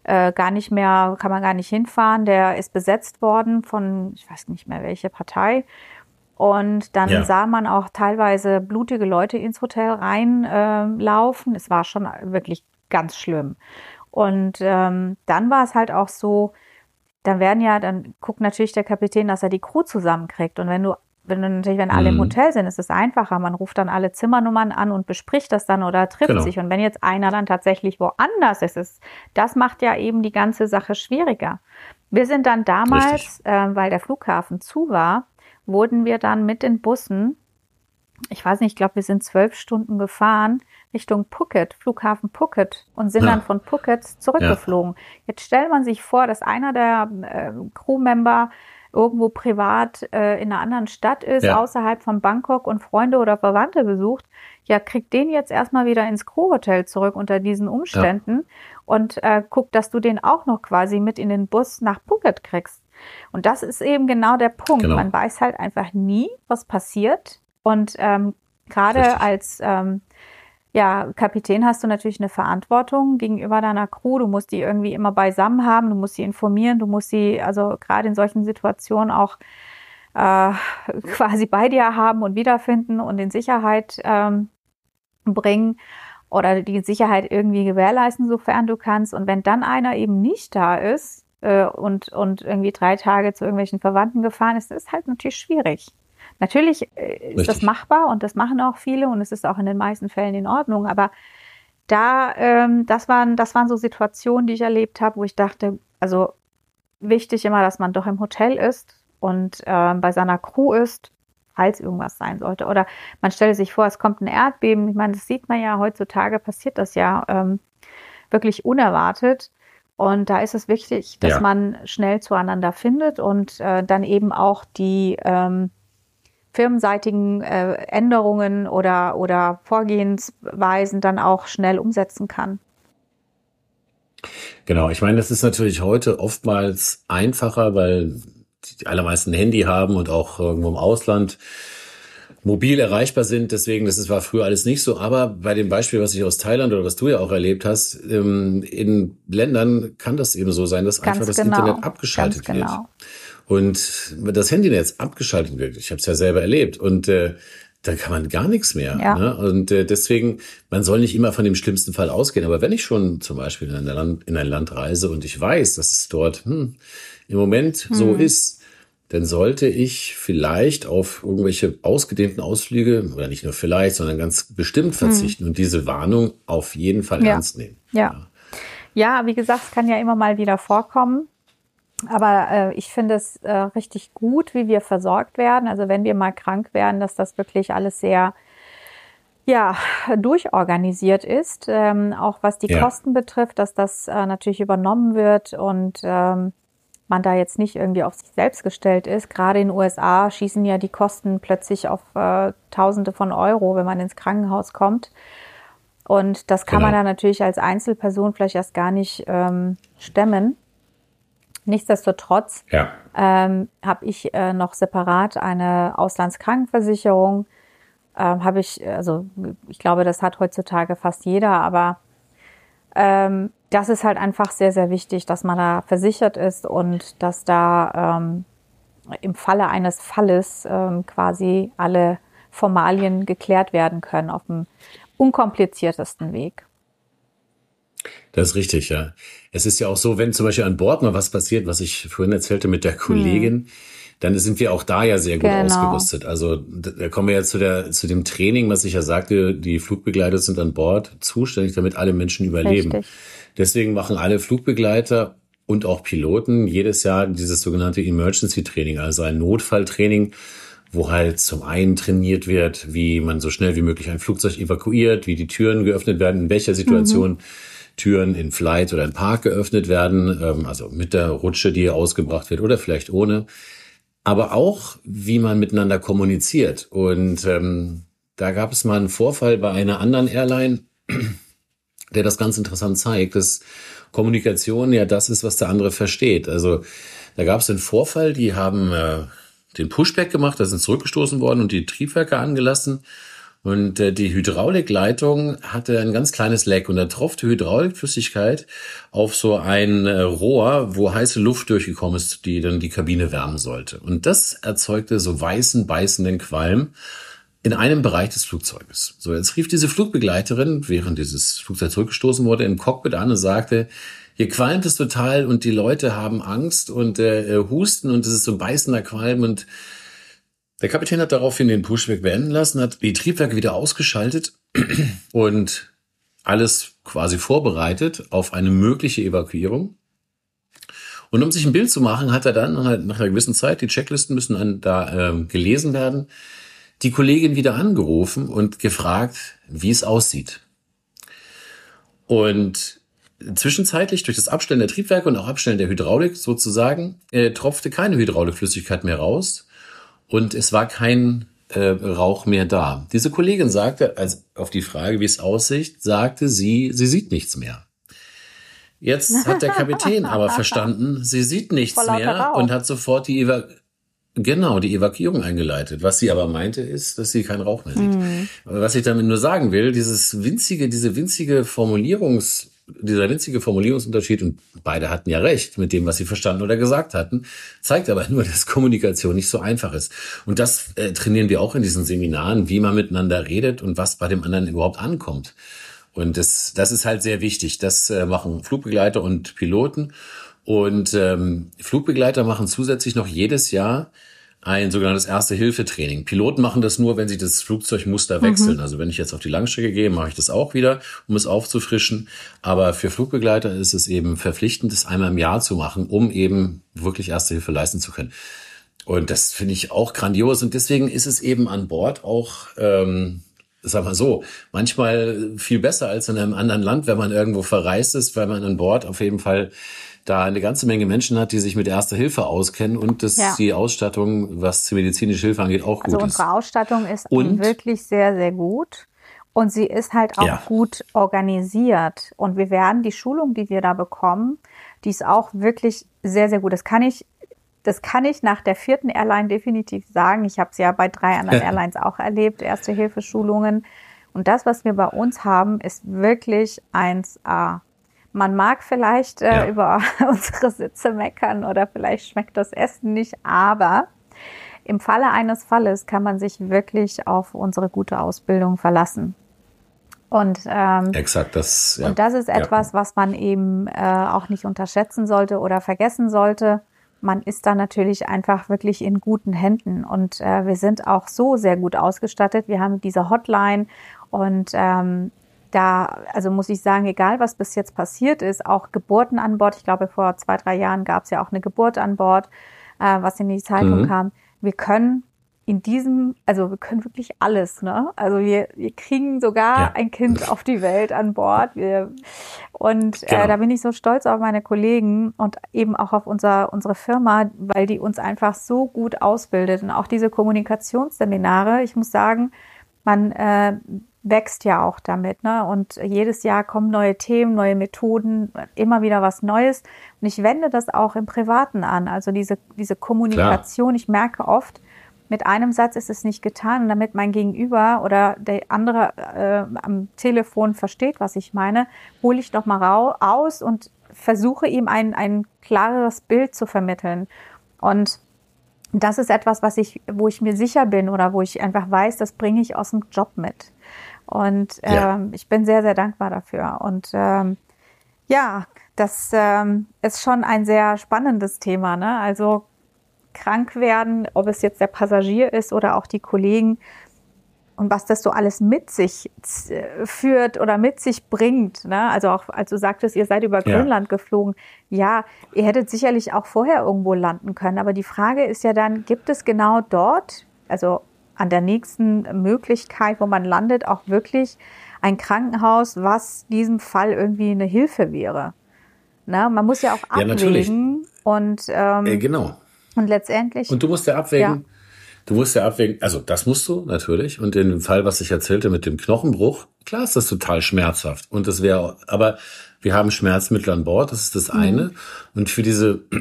äh, gar nicht mehr, kann man gar nicht hinfahren. Der ist besetzt worden von, ich weiß nicht mehr welche Partei. Und dann ja. sah man auch teilweise blutige Leute ins Hotel reinlaufen. Äh, es war schon wirklich ganz schlimm. Und ähm, dann war es halt auch so, dann werden ja, dann guckt natürlich der Kapitän, dass er die Crew zusammenkriegt. Und wenn du wenn natürlich, wenn alle mhm. im Hotel sind, ist es einfacher. Man ruft dann alle Zimmernummern an und bespricht das dann oder trifft genau. sich. Und wenn jetzt einer dann tatsächlich woanders ist, ist, das macht ja eben die ganze Sache schwieriger. Wir sind dann damals, äh, weil der Flughafen zu war, wurden wir dann mit den Bussen, ich weiß nicht, ich glaube, wir sind zwölf Stunden gefahren Richtung Phuket, Flughafen Phuket und sind ja. dann von Phuket zurückgeflogen. Ja. Jetzt stellt man sich vor, dass einer der äh, Crewmember irgendwo privat äh, in einer anderen Stadt ist, ja. außerhalb von Bangkok und Freunde oder Verwandte besucht, ja, kriegt den jetzt erstmal wieder ins Crewhotel zurück unter diesen Umständen ja. und äh, guckt, dass du den auch noch quasi mit in den Bus nach Phuket kriegst. Und das ist eben genau der Punkt. Genau. Man weiß halt einfach nie, was passiert. Und ähm, gerade als ähm, ja, Kapitän hast du natürlich eine Verantwortung gegenüber deiner Crew. Du musst die irgendwie immer beisammen haben, du musst sie informieren, du musst sie also gerade in solchen Situationen auch äh, quasi bei dir haben und wiederfinden und in Sicherheit ähm, bringen oder die Sicherheit irgendwie gewährleisten, sofern du kannst. Und wenn dann einer eben nicht da ist äh, und, und irgendwie drei Tage zu irgendwelchen Verwandten gefahren ist, ist halt natürlich schwierig. Natürlich äh, ist Richtig. das machbar und das machen auch viele und es ist auch in den meisten Fällen in Ordnung, aber da, ähm, das waren, das waren so Situationen, die ich erlebt habe, wo ich dachte, also wichtig immer, dass man doch im Hotel ist und ähm, bei seiner Crew ist, falls irgendwas sein sollte. Oder man stelle sich vor, es kommt ein Erdbeben. Ich meine, das sieht man ja heutzutage, passiert das ja ähm, wirklich unerwartet. Und da ist es wichtig, dass ja. man schnell zueinander findet und äh, dann eben auch die ähm, firmenseitigen äh, Änderungen oder, oder Vorgehensweisen dann auch schnell umsetzen kann. Genau, ich meine, das ist natürlich heute oftmals einfacher, weil die allermeisten ein Handy haben und auch irgendwo im Ausland mobil erreichbar sind. Deswegen, das war früher alles nicht so. Aber bei dem Beispiel, was ich aus Thailand oder was du ja auch erlebt hast, ähm, in Ländern kann das eben so sein, dass Ganz einfach das genau. Internet abgeschaltet Ganz genau. Und das Handynetz abgeschaltet wird. Ich habe es ja selber erlebt und äh, dann kann man gar nichts mehr. Ja. Ne? Und äh, deswegen, man soll nicht immer von dem schlimmsten Fall ausgehen. Aber wenn ich schon zum Beispiel in ein Land, in ein Land reise und ich weiß, dass es dort hm, im Moment hm. so ist, dann sollte ich vielleicht auf irgendwelche ausgedehnten Ausflüge, oder nicht nur vielleicht, sondern ganz bestimmt hm. verzichten hm. und diese Warnung auf jeden Fall ja. ernst nehmen. Ja. ja. Ja, wie gesagt, es kann ja immer mal wieder vorkommen. Aber äh, ich finde es äh, richtig gut, wie wir versorgt werden. Also wenn wir mal krank werden, dass das wirklich alles sehr ja, durchorganisiert ist, ähm, auch was die ja. Kosten betrifft, dass das äh, natürlich übernommen wird und ähm, man da jetzt nicht irgendwie auf sich selbst gestellt ist. Gerade in den USA schießen ja die Kosten plötzlich auf äh, Tausende von Euro, wenn man ins Krankenhaus kommt. Und das kann genau. man dann natürlich als Einzelperson vielleicht erst gar nicht ähm, stemmen. Nichtsdestotrotz ja. ähm, habe ich äh, noch separat eine Auslandskrankenversicherung. Ähm, habe ich, also ich glaube, das hat heutzutage fast jeder, aber ähm, das ist halt einfach sehr, sehr wichtig, dass man da versichert ist und dass da ähm, im Falle eines Falles ähm, quasi alle Formalien geklärt werden können auf dem unkompliziertesten Weg. Das ist richtig, ja. Es ist ja auch so, wenn zum Beispiel an Bord mal was passiert, was ich vorhin erzählte mit der Kollegin, hm. dann sind wir auch da ja sehr gut genau. ausgerüstet. Also da kommen wir ja zu, der, zu dem Training, was ich ja sagte, die Flugbegleiter sind an Bord zuständig, damit alle Menschen überleben. Richtig. Deswegen machen alle Flugbegleiter und auch Piloten jedes Jahr dieses sogenannte Emergency Training, also ein Notfalltraining, wo halt zum einen trainiert wird, wie man so schnell wie möglich ein Flugzeug evakuiert, wie die Türen geöffnet werden, in welcher Situation mhm. Türen in Flight oder in Park geöffnet werden, ähm, also mit der Rutsche, die ausgebracht wird oder vielleicht ohne. Aber auch, wie man miteinander kommuniziert. Und ähm, da gab es mal einen Vorfall bei einer anderen Airline, der das ganz interessant zeigt, dass Kommunikation ja das ist, was der andere versteht. Also da gab es einen Vorfall, die haben äh, den Pushback gemacht, da sind zurückgestoßen worden und die Triebwerke angelassen. Und äh, die Hydraulikleitung hatte ein ganz kleines Leck und da tropfte Hydraulikflüssigkeit auf so ein äh, Rohr, wo heiße Luft durchgekommen ist, die dann die Kabine wärmen sollte. Und das erzeugte so weißen, beißenden Qualm in einem Bereich des Flugzeuges. So, jetzt rief diese Flugbegleiterin, während dieses Flugzeug zurückgestoßen wurde, im Cockpit an und sagte, hier qualmt es total und die Leute haben Angst und äh, äh husten und es ist so ein beißender Qualm und der Kapitän hat daraufhin den Pushback beenden lassen, hat die Triebwerke wieder ausgeschaltet und alles quasi vorbereitet auf eine mögliche Evakuierung. Und um sich ein Bild zu machen, hat er dann nach einer gewissen Zeit, die Checklisten müssen dann da äh, gelesen werden, die Kollegin wieder angerufen und gefragt, wie es aussieht. Und zwischenzeitlich durch das Abstellen der Triebwerke und auch Abstellen der Hydraulik sozusagen äh, tropfte keine Hydraulikflüssigkeit mehr raus und es war kein äh, Rauch mehr da. Diese Kollegin sagte, als auf die Frage, wie es aussieht, sagte sie, sie sieht nichts mehr. Jetzt hat der Kapitän aber verstanden, sie sieht nichts mehr und hat sofort die Eva Genau, die Evakuierung eingeleitet. Was sie aber meinte, ist, dass sie keinen Rauch mehr sieht. Mhm. Was ich damit nur sagen will, dieses winzige, diese winzige Formulierungs, dieser winzige Formulierungsunterschied, und beide hatten ja recht mit dem, was sie verstanden oder gesagt hatten, zeigt aber nur, dass Kommunikation nicht so einfach ist. Und das äh, trainieren wir auch in diesen Seminaren, wie man miteinander redet und was bei dem anderen überhaupt ankommt. Und das, das ist halt sehr wichtig. Das äh, machen Flugbegleiter und Piloten. Und ähm, Flugbegleiter machen zusätzlich noch jedes Jahr ein sogenanntes Erste-Hilfe-Training. Piloten machen das nur, wenn sie das Flugzeugmuster mhm. wechseln. Also wenn ich jetzt auf die Langstrecke gehe, mache ich das auch wieder, um es aufzufrischen. Aber für Flugbegleiter ist es eben verpflichtend, das einmal im Jahr zu machen, um eben wirklich Erste Hilfe leisten zu können. Und das finde ich auch grandios. Und deswegen ist es eben an Bord auch, ähm, sag mal so, manchmal viel besser als in einem anderen Land, wenn man irgendwo verreist ist, weil man an Bord auf jeden Fall da eine ganze Menge Menschen hat, die sich mit Erster Hilfe auskennen und dass ja. die Ausstattung, was die medizinische Hilfe angeht, auch also gut ist. Also unsere Ausstattung ist und, wirklich sehr, sehr gut. Und sie ist halt auch ja. gut organisiert. Und wir werden die Schulung, die wir da bekommen, die ist auch wirklich sehr, sehr gut. Das kann ich, das kann ich nach der vierten Airline definitiv sagen. Ich habe es ja bei drei anderen Airlines auch erlebt, Erste-Hilfe-Schulungen. Und das, was wir bei uns haben, ist wirklich 1A. Man mag vielleicht äh, ja. über unsere Sitze meckern oder vielleicht schmeckt das Essen nicht, aber im Falle eines Falles kann man sich wirklich auf unsere gute Ausbildung verlassen. Und, ähm, Exakt, das, ja. und das ist etwas, ja. was man eben äh, auch nicht unterschätzen sollte oder vergessen sollte. Man ist da natürlich einfach wirklich in guten Händen und äh, wir sind auch so sehr gut ausgestattet. Wir haben diese Hotline und ähm, da, also muss ich sagen, egal was bis jetzt passiert ist, auch Geburten an Bord. Ich glaube, vor zwei, drei Jahren gab es ja auch eine Geburt an Bord, äh, was in die Zeitung mhm. kam. Wir können in diesem, also wir können wirklich alles, ne? Also wir, wir kriegen sogar ja. ein Kind auf die Welt an Bord. Wir, und äh, genau. da bin ich so stolz auf meine Kollegen und eben auch auf unser, unsere Firma, weil die uns einfach so gut ausbildet. Und auch diese Kommunikationsseminare, ich muss sagen, man äh, wächst ja auch damit, ne? Und jedes Jahr kommen neue Themen, neue Methoden, immer wieder was Neues. Und ich wende das auch im Privaten an. Also diese, diese Kommunikation, Klar. ich merke oft, mit einem Satz ist es nicht getan. Und damit mein Gegenüber oder der andere äh, am Telefon versteht, was ich meine, hole ich doch mal rau aus und versuche ihm ein, ein klareres Bild zu vermitteln. Und das ist etwas, was ich, wo ich mir sicher bin oder wo ich einfach weiß, das bringe ich aus dem Job mit. Und ähm, ja. ich bin sehr, sehr dankbar dafür. Und ähm, ja, das ähm, ist schon ein sehr spannendes Thema. Ne? Also krank werden, ob es jetzt der Passagier ist oder auch die Kollegen und was das so alles mit sich äh, führt oder mit sich bringt. Ne? Also auch, als du sagtest, ihr seid über ja. Grönland geflogen. Ja, ihr hättet sicherlich auch vorher irgendwo landen können. Aber die Frage ist ja dann, gibt es genau dort, also an der nächsten Möglichkeit, wo man landet, auch wirklich ein Krankenhaus, was diesem Fall irgendwie eine Hilfe wäre? Na, man muss ja auch abwägen. Ja, und ähm, äh, genau. Und letztendlich. Und du musst ja abwägen. Ja. Du musst ja abwägen, also das musst du natürlich. Und in dem Fall, was ich erzählte mit dem Knochenbruch, klar ist das total schmerzhaft. Und das wäre, aber wir haben Schmerzmittel an Bord, das ist das mhm. eine. Und für diese,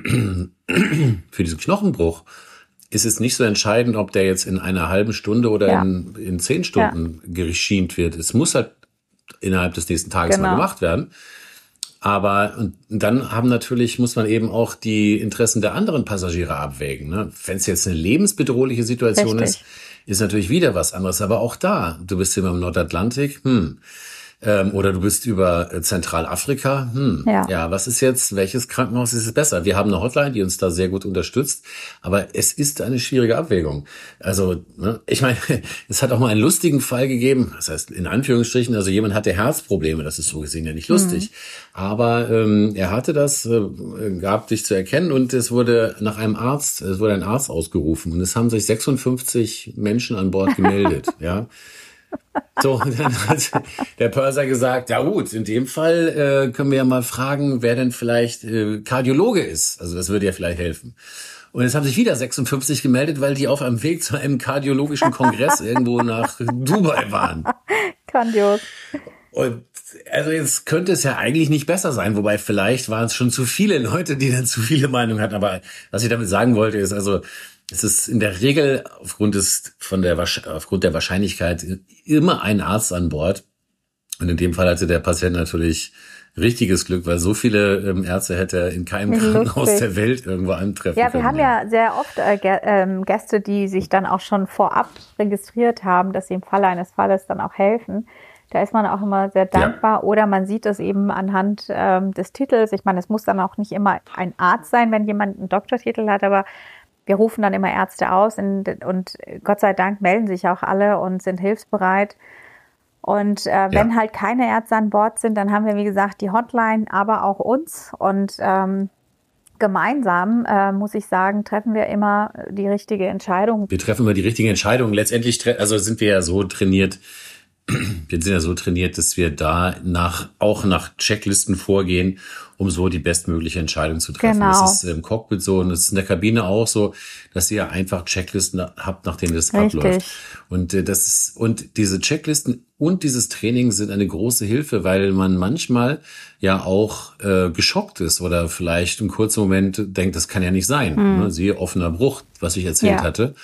für diesen Knochenbruch ist es nicht so entscheidend, ob der jetzt in einer halben Stunde oder ja. in, in zehn Stunden ja. geschient wird. Es muss halt innerhalb des nächsten Tages genau. mal gemacht werden. Aber und dann haben natürlich, muss man eben auch die Interessen der anderen Passagiere abwägen. Ne? Wenn es jetzt eine lebensbedrohliche Situation Richtig. ist, ist natürlich wieder was anderes. Aber auch da, du bist immer im Nordatlantik, hm, ähm, oder du bist über äh, Zentralafrika. Hm, ja. ja, was ist jetzt, welches Krankenhaus ist es besser? Wir haben eine Hotline, die uns da sehr gut unterstützt, aber es ist eine schwierige Abwägung. Also, ne, ich meine, es hat auch mal einen lustigen Fall gegeben, das heißt in Anführungsstrichen, also jemand hatte Herzprobleme, das ist so gesehen ja nicht lustig, mhm. aber ähm, er hatte das, äh, gab dich zu erkennen und es wurde nach einem Arzt, es wurde ein Arzt ausgerufen und es haben sich 56 Menschen an Bord gemeldet, ja. So, dann hat der Pörser gesagt, ja gut, in dem Fall äh, können wir ja mal fragen, wer denn vielleicht äh, Kardiologe ist. Also das würde ja vielleicht helfen. Und jetzt haben sich wieder 56 gemeldet, weil die auf einem Weg zu einem kardiologischen Kongress irgendwo nach Dubai waren. Grandios. Und also jetzt könnte es ja eigentlich nicht besser sein, wobei vielleicht waren es schon zu viele Leute, die dann zu viele Meinungen hatten. Aber was ich damit sagen wollte, ist also, es ist in der Regel aufgrund des, von der, aufgrund der Wahrscheinlichkeit immer ein Arzt an Bord. Und in dem Fall hatte der Patient natürlich richtiges Glück, weil so viele ähm, Ärzte hätte er in keinem Krankenhaus der Welt irgendwo antreffen Ja, wir haben ja sehr oft äh, ähm, Gäste, die sich dann auch schon vorab registriert haben, dass sie im Falle eines Falles dann auch helfen. Da ist man auch immer sehr dankbar. Ja. Oder man sieht das eben anhand ähm, des Titels. Ich meine, es muss dann auch nicht immer ein Arzt sein, wenn jemand einen Doktortitel hat, aber wir rufen dann immer Ärzte aus und, und Gott sei Dank melden sich auch alle und sind hilfsbereit. Und äh, wenn ja. halt keine Ärzte an Bord sind, dann haben wir, wie gesagt, die Hotline, aber auch uns. Und ähm, gemeinsam, äh, muss ich sagen, treffen wir immer die richtige Entscheidung. Wir treffen immer die richtige Entscheidung. Letztendlich also sind wir ja so trainiert, wir sind ja so trainiert, dass wir da nach, auch nach Checklisten vorgehen, um so die bestmögliche Entscheidung zu treffen. Genau. Das ist im Cockpit so und das ist in der Kabine auch so, dass ihr einfach Checklisten habt, nach denen das Richtig. abläuft. Und äh, das ist, und diese Checklisten und dieses Training sind eine große Hilfe, weil man manchmal ja auch äh, geschockt ist oder vielleicht im kurzen Moment denkt, das kann ja nicht sein. Mhm. Ne? Siehe offener Bruch, was ich erzählt ja. hatte.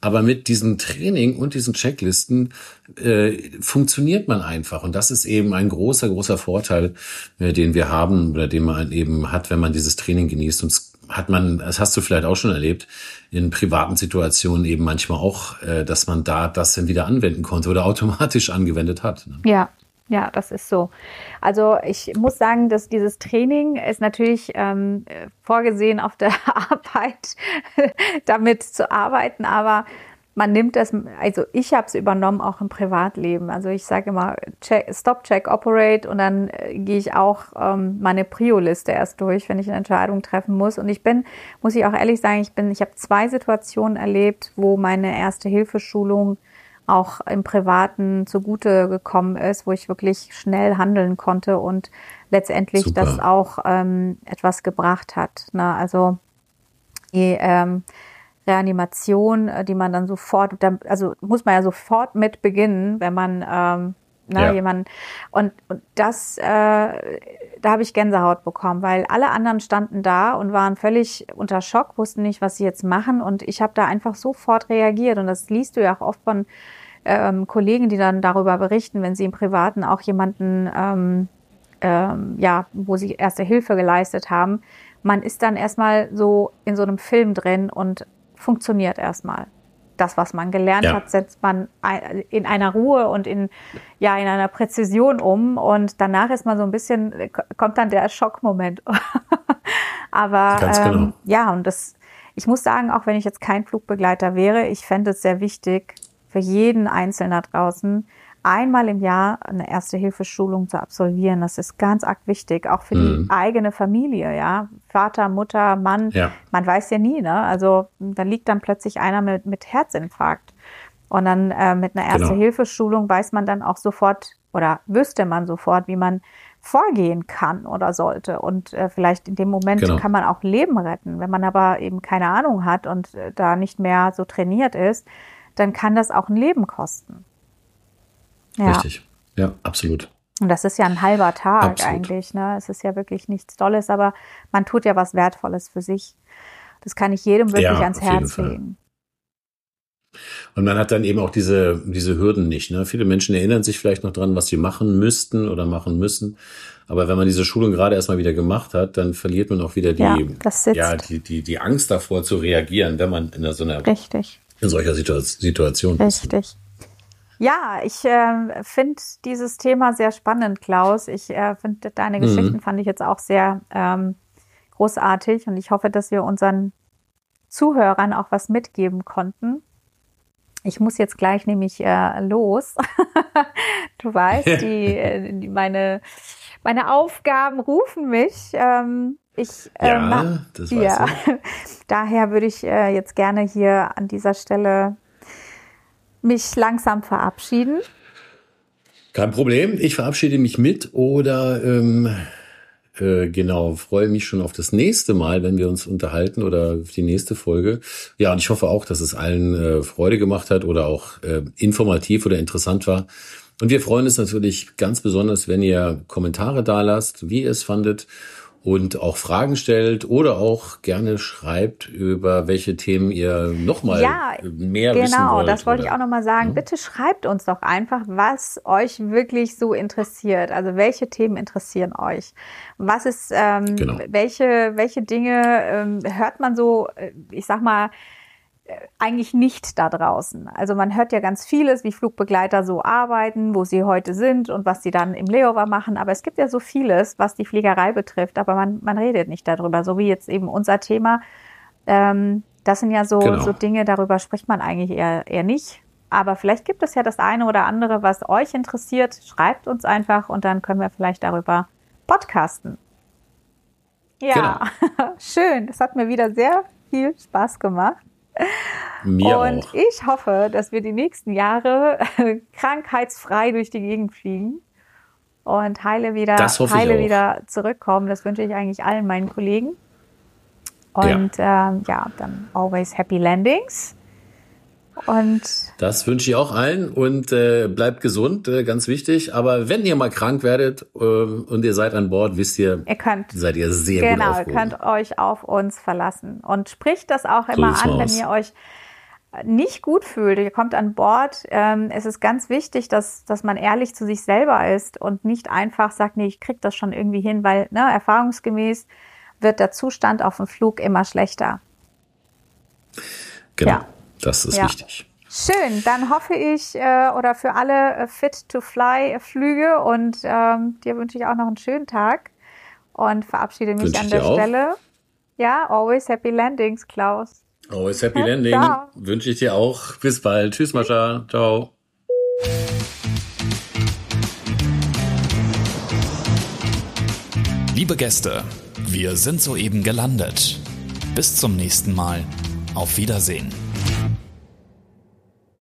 Aber mit diesem Training und diesen Checklisten äh, funktioniert man einfach. Und das ist eben ein großer, großer Vorteil, äh, den wir haben oder den man eben hat, wenn man dieses Training genießt. Und hat man, das hast du vielleicht auch schon erlebt, in privaten Situationen eben manchmal auch, äh, dass man da das dann wieder anwenden konnte oder automatisch angewendet hat. Ne? Ja, ja, das ist so. Also ich muss sagen, dass dieses Training ist natürlich ähm, vorgesehen auf der Arbeit, damit zu arbeiten, aber man nimmt das, also ich habe es übernommen auch im Privatleben. Also ich sage immer check, Stop, Check, Operate und dann äh, gehe ich auch ähm, meine Prio-Liste erst durch, wenn ich eine Entscheidung treffen muss. Und ich bin, muss ich auch ehrlich sagen, ich bin, ich habe zwei Situationen erlebt, wo meine erste Hilfeschulung auch im Privaten zugute gekommen ist, wo ich wirklich schnell handeln konnte und letztendlich Super. das auch ähm, etwas gebracht hat. Ne? Also die ähm, Reanimation, äh, die man dann sofort, also muss man ja sofort mit beginnen, wenn man ähm, ne, ja. jemand und, und das, äh, da habe ich Gänsehaut bekommen, weil alle anderen standen da und waren völlig unter Schock, wussten nicht, was sie jetzt machen und ich habe da einfach sofort reagiert und das liest du ja auch oft von ähm, Kollegen, die dann darüber berichten, wenn sie im Privaten auch jemanden, ähm, ähm, ja, wo sie erste Hilfe geleistet haben. Man ist dann erstmal so in so einem Film drin und funktioniert erstmal. Das, was man gelernt ja. hat, setzt man in einer Ruhe und in, ja, in einer Präzision um. Und danach ist man so ein bisschen, kommt dann der Schockmoment. Aber Ganz genau. ähm, ja, und das, ich muss sagen, auch wenn ich jetzt kein Flugbegleiter wäre, ich fände es sehr wichtig für jeden Einzelnen da draußen, einmal im Jahr eine Erste-Hilfe-Schulung zu absolvieren. Das ist ganz arg wichtig, auch für mhm. die eigene Familie, ja. Vater, Mutter, Mann, ja. man weiß ja nie, ne? Also da liegt dann plötzlich einer mit, mit Herzinfarkt. Und dann äh, mit einer genau. Erste-Hilfe-Schulung weiß man dann auch sofort oder wüsste man sofort, wie man vorgehen kann oder sollte. Und äh, vielleicht in dem Moment genau. kann man auch Leben retten. Wenn man aber eben keine Ahnung hat und äh, da nicht mehr so trainiert ist, dann kann das auch ein Leben kosten. Ja. Richtig. Ja, absolut. Und das ist ja ein halber Tag absolut. eigentlich. Ne? Es ist ja wirklich nichts Tolles, aber man tut ja was Wertvolles für sich. Das kann ich jedem wirklich ja, ans Herz legen. Und man hat dann eben auch diese, diese Hürden nicht. Ne? Viele Menschen erinnern sich vielleicht noch dran, was sie machen müssten oder machen müssen. Aber wenn man diese Schulung gerade erstmal wieder gemacht hat, dann verliert man auch wieder die, ja, ja, die, die, die Angst davor zu reagieren, wenn man in so einer Richtig. In solcher Situation ist. Richtig. Ja, ich äh, finde dieses Thema sehr spannend, Klaus. Ich äh, finde deine mhm. Geschichten fand ich jetzt auch sehr ähm, großartig und ich hoffe, dass wir unseren Zuhörern auch was mitgeben konnten. Ich muss jetzt gleich nämlich äh, los. du weißt, die, äh, die, meine, meine Aufgaben rufen mich. Ähm, ich, äh, ja, das weiß ja. ich. Daher würde ich äh, jetzt gerne hier an dieser Stelle mich langsam verabschieden? Kein Problem. Ich verabschiede mich mit oder ähm, äh, genau, freue mich schon auf das nächste Mal, wenn wir uns unterhalten oder auf die nächste Folge. Ja, und ich hoffe auch, dass es allen äh, Freude gemacht hat oder auch äh, informativ oder interessant war. Und wir freuen uns natürlich ganz besonders, wenn ihr Kommentare da lasst, wie ihr es fandet und auch Fragen stellt oder auch gerne schreibt, über welche Themen ihr nochmal ja, mehr genau, wissen wollt. Genau, das wollte oder? ich auch nochmal sagen. Ja? Bitte schreibt uns doch einfach, was euch wirklich so interessiert. Also welche Themen interessieren euch? Was ist, ähm, genau. welche, welche Dinge ähm, hört man so, äh, ich sag mal, eigentlich nicht da draußen. Also man hört ja ganz vieles, wie Flugbegleiter so arbeiten, wo sie heute sind und was sie dann im Layover machen. Aber es gibt ja so vieles, was die Fliegerei betrifft, aber man, man redet nicht darüber. So wie jetzt eben unser Thema. Ähm, das sind ja so, genau. so Dinge, darüber spricht man eigentlich eher, eher nicht. Aber vielleicht gibt es ja das eine oder andere, was euch interessiert. Schreibt uns einfach und dann können wir vielleicht darüber podcasten. Ja, genau. schön. Es hat mir wieder sehr viel Spaß gemacht. Mir und auch. ich hoffe, dass wir die nächsten Jahre krankheitsfrei durch die Gegend fliegen und heile wieder, heile wieder zurückkommen. Das wünsche ich eigentlich allen meinen Kollegen. Und ja, ähm, ja dann always happy landings. Und das wünsche ich auch allen und äh, bleibt gesund, äh, ganz wichtig. Aber wenn ihr mal krank werdet äh, und ihr seid an Bord, wisst ihr, ihr könnt, seid ihr sehr genau, gut aufgehoben. Genau, ihr könnt euch auf uns verlassen und spricht das auch immer so an, wenn ihr euch nicht gut fühlt, ihr kommt an Bord, ähm, es ist ganz wichtig, dass, dass man ehrlich zu sich selber ist und nicht einfach sagt, nee, ich krieg das schon irgendwie hin, weil ne, erfahrungsgemäß wird der Zustand auf dem Flug immer schlechter. Genau. Ja. Das ist ja. wichtig. Schön, dann hoffe ich äh, oder für alle äh, Fit-to-Fly-Flüge und ähm, dir wünsche ich auch noch einen schönen Tag und verabschiede mich an der Stelle. Auch. Ja, always happy landings, Klaus. Always happy hm? landing. Wünsche ich dir auch. Bis bald. Tschüss, Mascha. Ciao. Liebe Gäste, wir sind soeben gelandet. Bis zum nächsten Mal. Auf Wiedersehen.